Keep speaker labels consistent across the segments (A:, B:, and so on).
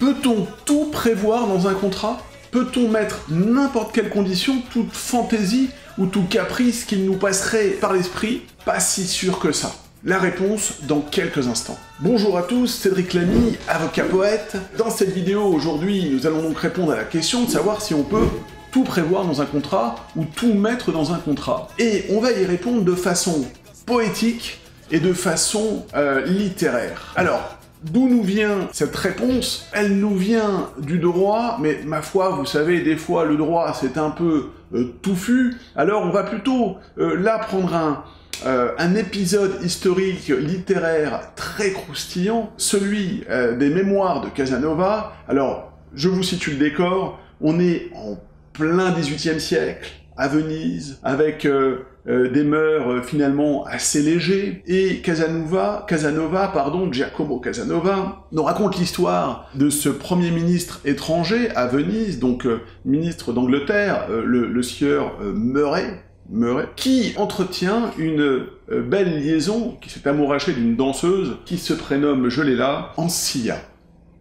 A: Peut-on tout prévoir dans un contrat? Peut-on mettre n'importe quelle condition, toute fantaisie ou tout caprice qu'il nous passerait par l'esprit? Pas si sûr que ça. La réponse dans quelques instants. Bonjour à tous, Cédric Lamy, avocat poète. Dans cette vidéo aujourd'hui, nous allons donc répondre à la question de savoir si on peut tout prévoir dans un contrat ou tout mettre dans un contrat. Et on va y répondre de façon poétique et de façon euh, littéraire. Alors, D'où nous vient cette réponse? Elle nous vient du droit, mais ma foi, vous savez, des fois le droit c'est un peu euh, touffu, alors on va plutôt euh, là prendre un, un épisode historique littéraire très croustillant, celui des mémoires de Casanova. Alors, je vous situe le décor, on est en plein XVIIIe siècle, à Venise, avec euh, euh, des mœurs euh, finalement assez légers, et Casanova, Casanova, pardon, Giacomo Casanova, nous raconte l'histoire de ce premier ministre étranger à Venise, donc ministre d'Angleterre, le, sieur Murray, Murray, qui entretient une belle liaison, qui s'est amouraché d'une danseuse qui se prénomme, je l'ai là, Ancia.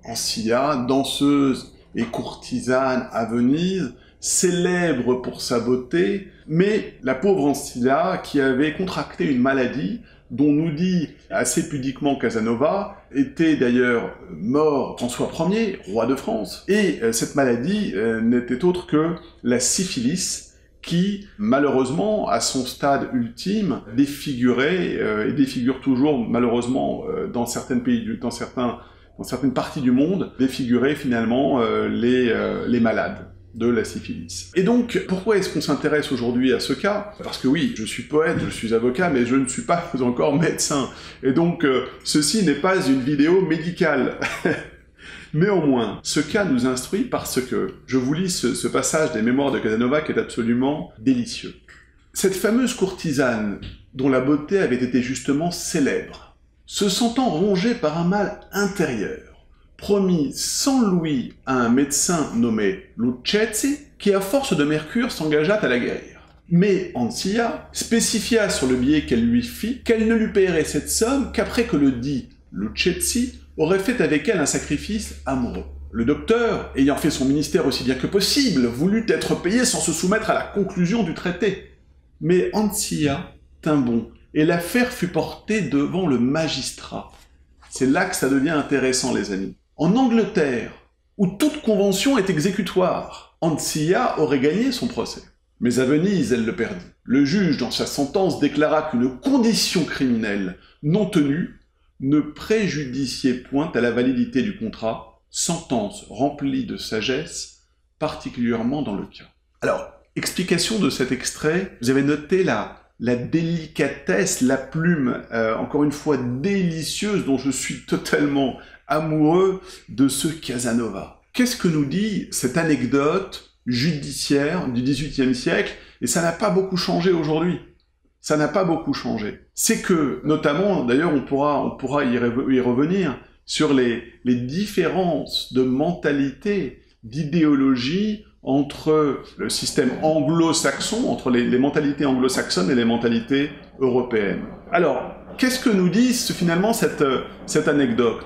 A: Ancia, danseuse et courtisane à Venise, célèbre pour sa beauté, mais la pauvre Ancilla, qui avait contracté une maladie, dont nous dit assez pudiquement Casanova, était d'ailleurs mort François Ier, roi de France, et euh, cette maladie euh, n'était autre que la syphilis, qui, malheureusement, à son stade ultime, défigurait, euh, et défigure toujours, malheureusement, dans certains pays, dans certains dans certaines parties du monde, défigurait finalement les, les malades de la syphilis. Et donc, pourquoi est-ce qu'on s'intéresse aujourd'hui à ce cas? Parce que oui, je suis poète, je suis avocat, mais je ne suis pas encore médecin. Et donc, euh, ceci n'est pas une vidéo médicale. Néanmoins, ce cas nous instruit parce que je vous lis ce, ce passage des mémoires de Casanova qui est absolument délicieux. Cette fameuse courtisane, dont la beauté avait été justement célèbre, se sentant rongée par un mal intérieur, promit 100 louis à un médecin nommé Lucchesi, qui à force de mercure s'engagea à la guérir. Mais Ancia spécifia sur le billet qu'elle lui fit qu'elle ne lui paierait cette somme qu'après que le dit Lucchesi aurait fait avec elle un sacrifice amoureux. Le docteur, ayant fait son ministère aussi bien que possible, voulut être payé sans se soumettre à la conclusion du traité. Mais Ancia tint bon, et l'affaire fut portée devant le magistrat. C'est là que ça devient intéressant, les amis. En Angleterre, où toute convention est exécutoire, Ancia aurait gagné son procès. Mais à Venise, elle le perdit. Le juge, dans sa sentence, déclara qu'une condition criminelle non tenue ne préjudiciait point à la validité du contrat, sentence remplie de sagesse, particulièrement dans le cas. Alors, explication de cet extrait, vous avez noté la, la délicatesse, la plume, euh, encore une fois délicieuse, dont je suis totalement amoureux de ce Casanova. Qu'est-ce que nous dit cette anecdote judiciaire du XVIIIe siècle? Et ça n'a pas beaucoup changé aujourd'hui. Ça n'a pas beaucoup changé. C'est que, notamment, d'ailleurs, on pourra, on pourra y, revenir sur les, les différences de mentalité, d'idéologie entre le système anglo-saxon, entre les, les mentalités anglo-saxonnes et les mentalités européennes. Alors, qu'est-ce que nous dit finalement cette, cette anecdote?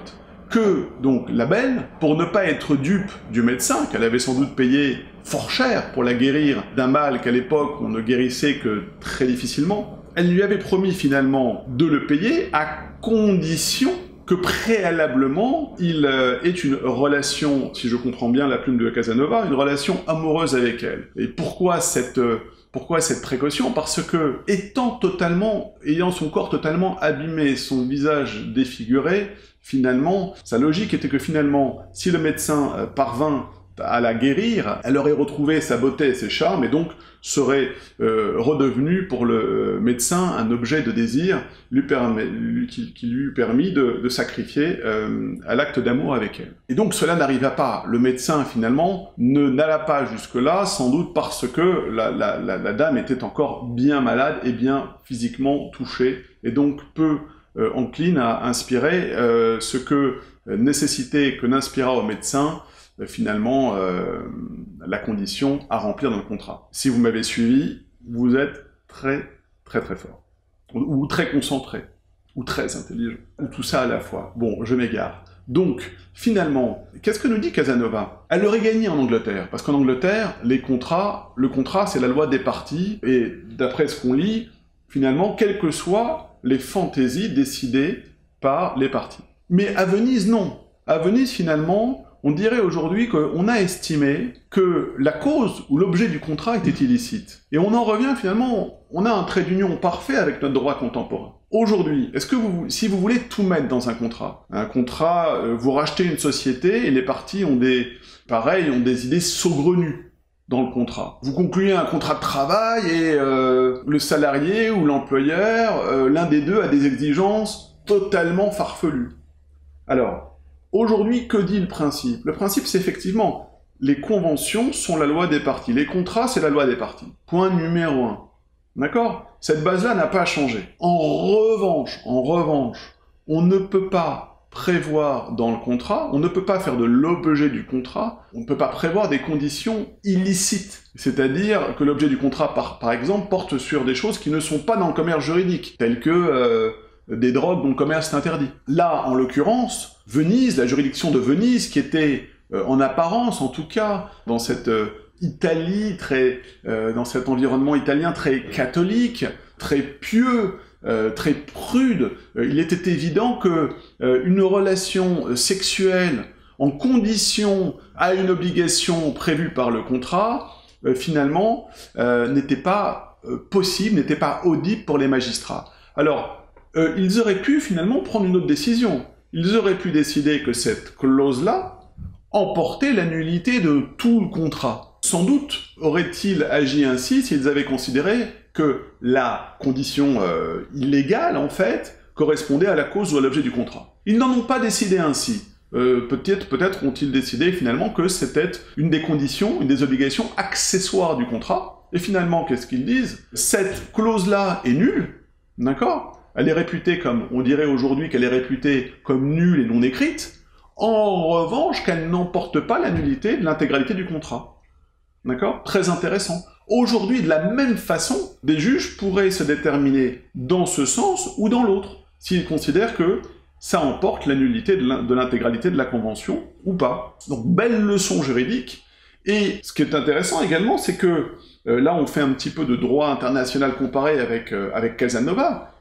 A: Que donc la belle, pour ne pas être dupe du médecin, qu'elle avait sans doute payé fort cher pour la guérir d'un mal qu'à l'époque on ne guérissait que très difficilement, elle lui avait promis finalement de le payer à condition que préalablement il euh, ait une relation, si je comprends bien la plume de Casanova, une relation amoureuse avec elle. Et pourquoi cette euh, pourquoi cette précaution? Parce que, étant totalement, ayant son corps totalement abîmé, son visage défiguré, finalement, sa logique était que finalement, si le médecin euh, parvint à la guérir, elle aurait retrouvé sa beauté et ses charmes, et donc serait euh, redevenue pour le euh, médecin un objet de désir lui qui, lui eût permis de, sacrifier euh, à l'acte d'amour avec elle. Et donc cela n'arriva pas. Le médecin, finalement, ne n'alla pas jusque-là, sans doute parce que la, dame était encore bien malade et bien physiquement touchée, et donc peu encline à inspirer ce que nécessité que n'inspira au médecin euh, finalement euh, la condition à remplir dans le contrat. Si vous m'avez suivi, vous êtes très très très fort, ou, très concentré, ou très intelligent, ou tout ça à la fois. Bon, je m'égare. Donc, finalement, qu'est-ce que nous dit Casanova? Elle aurait gagné en Angleterre, parce qu'en Angleterre, les contrats, le contrat, c'est la loi des parties, et d'après ce qu'on lit, finalement, quelles que soient les fantaisies décidées par les parties. Mais à Venise, non. À Venise, finalement, on dirait aujourd'hui qu'on a estimé que la cause ou l'objet du contrat était illicite. Et on en revient finalement, on a un trait d'union parfait avec notre droit contemporain. Aujourd'hui, est-ce que vous, si vous voulez tout mettre dans un contrat, un contrat, euh, vous rachetez une société et les parties ont des, pareil, ont des idées saugrenues le contrat. Vous concluez un contrat de travail et euh, le salarié ou l'employeur, euh, l'un des deux a des exigences totalement farfelues. Alors, Aujourd'hui, que dit le principe? Le principe, c'est effectivement, les conventions sont la loi des parties. Les contrats, c'est la loi des parties. Point numéro un. D'accord? Cette base-là n'a pas changé. En revanche, en revanche, on ne peut pas prévoir dans le contrat, on ne peut pas faire de l'objet du contrat, on ne peut pas prévoir des conditions illicites. C'est-à-dire que l'objet du contrat, par, par, exemple, porte sur des choses qui ne sont pas dans le commerce juridique, telles que euh, des drogues dont le commerce est interdit. Là, en l'occurrence, Venise, la juridiction de Venise, qui était euh, en apparence, en tout cas, dans cette euh, Italie très, dans cet environnement italien très catholique, très pieux, très prude, il était évident que une relation sexuelle en condition à une obligation prévue par le contrat, finalement, n'était pas possible, n'était pas audible pour les magistrats. Alors, euh, ils auraient pu finalement prendre une autre décision. Ils auraient pu décider que cette clause-là emportait la nullité de tout le contrat. Sans doute auraient-ils agi ainsi s'ils avaient considéré que la condition euh, illégale, en fait, correspondait à la cause ou à l'objet du contrat. Ils n'en ont pas décidé ainsi. Euh, peut-être peut-être ont-ils décidé finalement que c'était une des conditions, une des obligations accessoires du contrat. Et finalement, qu'est-ce qu'ils disent? Cette clause-là est nulle, d'accord? Elle est réputée comme, on dirait aujourd'hui qu'elle est réputée comme nulle et non écrite, en revanche qu'elle n'emporte pas la nullité de l'intégralité du contrat. D'accord? Très intéressant. Aujourd'hui, de la même façon, des juges pourraient se déterminer dans ce sens ou dans l'autre, s'ils considèrent que ça emporte la nullité de l'intégralité de la convention ou pas. Donc, belle leçon juridique. Et ce qui est intéressant également, c'est que euh, là, on fait un petit peu de droit international comparé avec, euh, avec Casanova,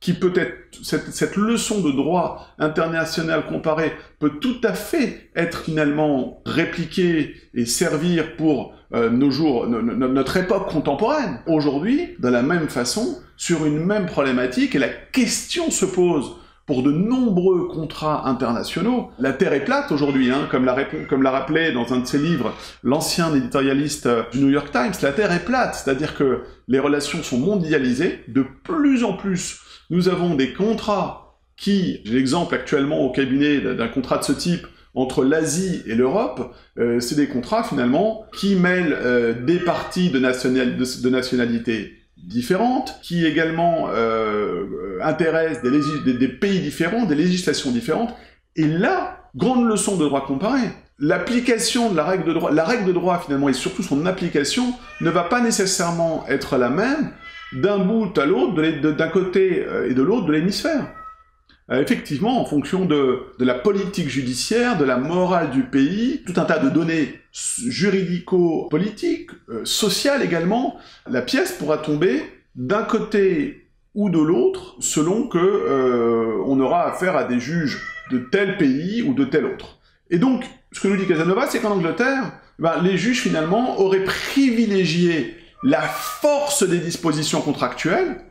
A: qui peut être, cette, leçon de droit international comparé peut tout à fait être finalement répliquée et servir pour euh, nos jours, notre époque contemporaine. Aujourd'hui, de la même façon, sur une même problématique, et la question se pose pour de nombreux contrats internationaux. La Terre est plate aujourd'hui, hein, comme l'a rappelé dans un de ses livres l'ancien éditorialiste euh, du New York Times. La Terre est plate, c'est-à-dire que les relations sont mondialisées de plus en plus nous avons des contrats qui, j'ai l'exemple actuellement au cabinet d'un contrat de ce type entre l'Asie et l'Europe, euh, c'est des contrats finalement qui mêlent euh, des parties de, nationalités différentes, qui également intéressent des, des, pays différents, des législations différentes. Et là, grande leçon de droit comparé, l'application de la règle de droit, la règle de droit finalement et surtout son application ne va pas nécessairement être la même d'un bout à l'autre, d'un côté euh, et de l'autre de l'hémisphère. Euh, effectivement, en fonction de, la politique judiciaire, de la morale du pays, tout un tas de données juridico-politiques, euh, sociales également, la pièce pourra tomber d'un côté ou de l'autre, selon que on aura affaire à des juges de tel pays ou de tel autre. Et donc, ce que nous dit Casanova, c'est qu'en Angleterre, ben, les juges finalement auraient privilégié la force des dispositions contractuelles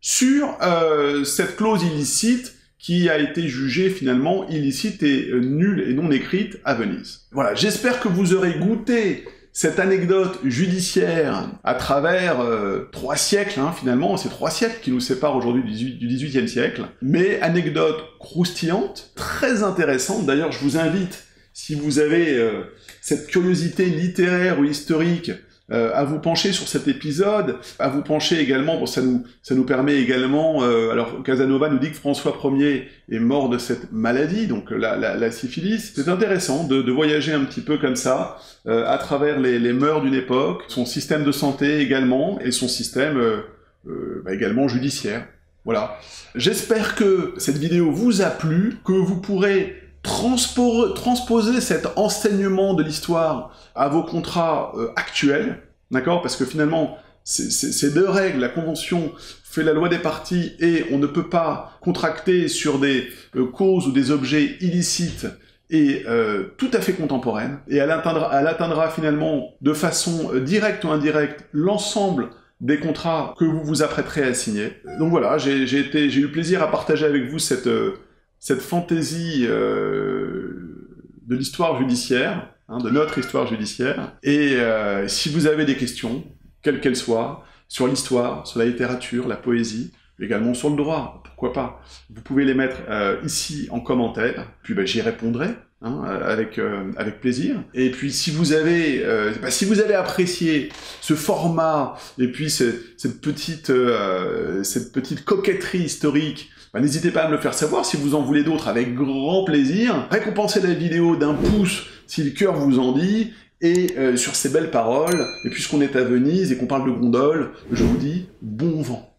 A: sur euh, cette clause illicite qui a été jugée finalement illicite et euh, nulle et non écrite à Venise. Voilà, j'espère que vous aurez goûté cette anecdote judiciaire à travers euh, trois siècles, hein, finalement, c'est trois siècles qui nous séparent aujourd'hui du, XVIIIe siècle, mais anecdote croustillante, très intéressante, d'ailleurs je vous invite, si vous avez cette curiosité littéraire ou historique euh, à vous pencher sur cet épisode, à vous pencher également, bon, ça nous, ça nous permet également, euh, alors Casanova nous dit que François Ier est mort de cette maladie, donc la, la, la syphilis. C'est intéressant de, de, voyager un petit peu comme ça, euh, à travers les, les mœurs d'une époque, son système de santé également, et son système bah, également judiciaire. Voilà. J'espère que cette vidéo vous a plu, que vous pourrez transposer cet enseignement de l'histoire à vos contrats euh, actuels, d'accord? Parce que finalement, ces deux règles, la convention fait la loi des parties et on ne peut pas contracter sur des euh, causes ou des objets illicites et euh, tout à fait contemporaines, et elle atteindra, elle atteindra finalement de façon directe ou indirecte l'ensemble des contrats que vous vous apprêterez à signer. Donc voilà, j'ai eu plaisir à partager avec vous cette, cette fantaisie euh, de l'histoire judiciaire, hein, de notre histoire judiciaire. Et euh, si vous avez des questions, quelles qu'elles soient, sur l'histoire, sur la littérature, la poésie, également sur le droit, pourquoi pas, vous pouvez les mettre euh, ici en commentaire, puis ben, j'y répondrai. Hein, avec, avec plaisir. Et puis si vous avez bah, si vous avez apprécié ce format et puis cette petite cette petite coquetterie historique bah, n'hésitez pas à me le faire savoir si vous en voulez d'autres avec grand plaisir. Récompensez la vidéo d'un pouce si le cœur vous en dit. Et euh, sur ces belles paroles, et puisqu'on est à Venise et qu'on parle de gondole, je vous dis bon vent.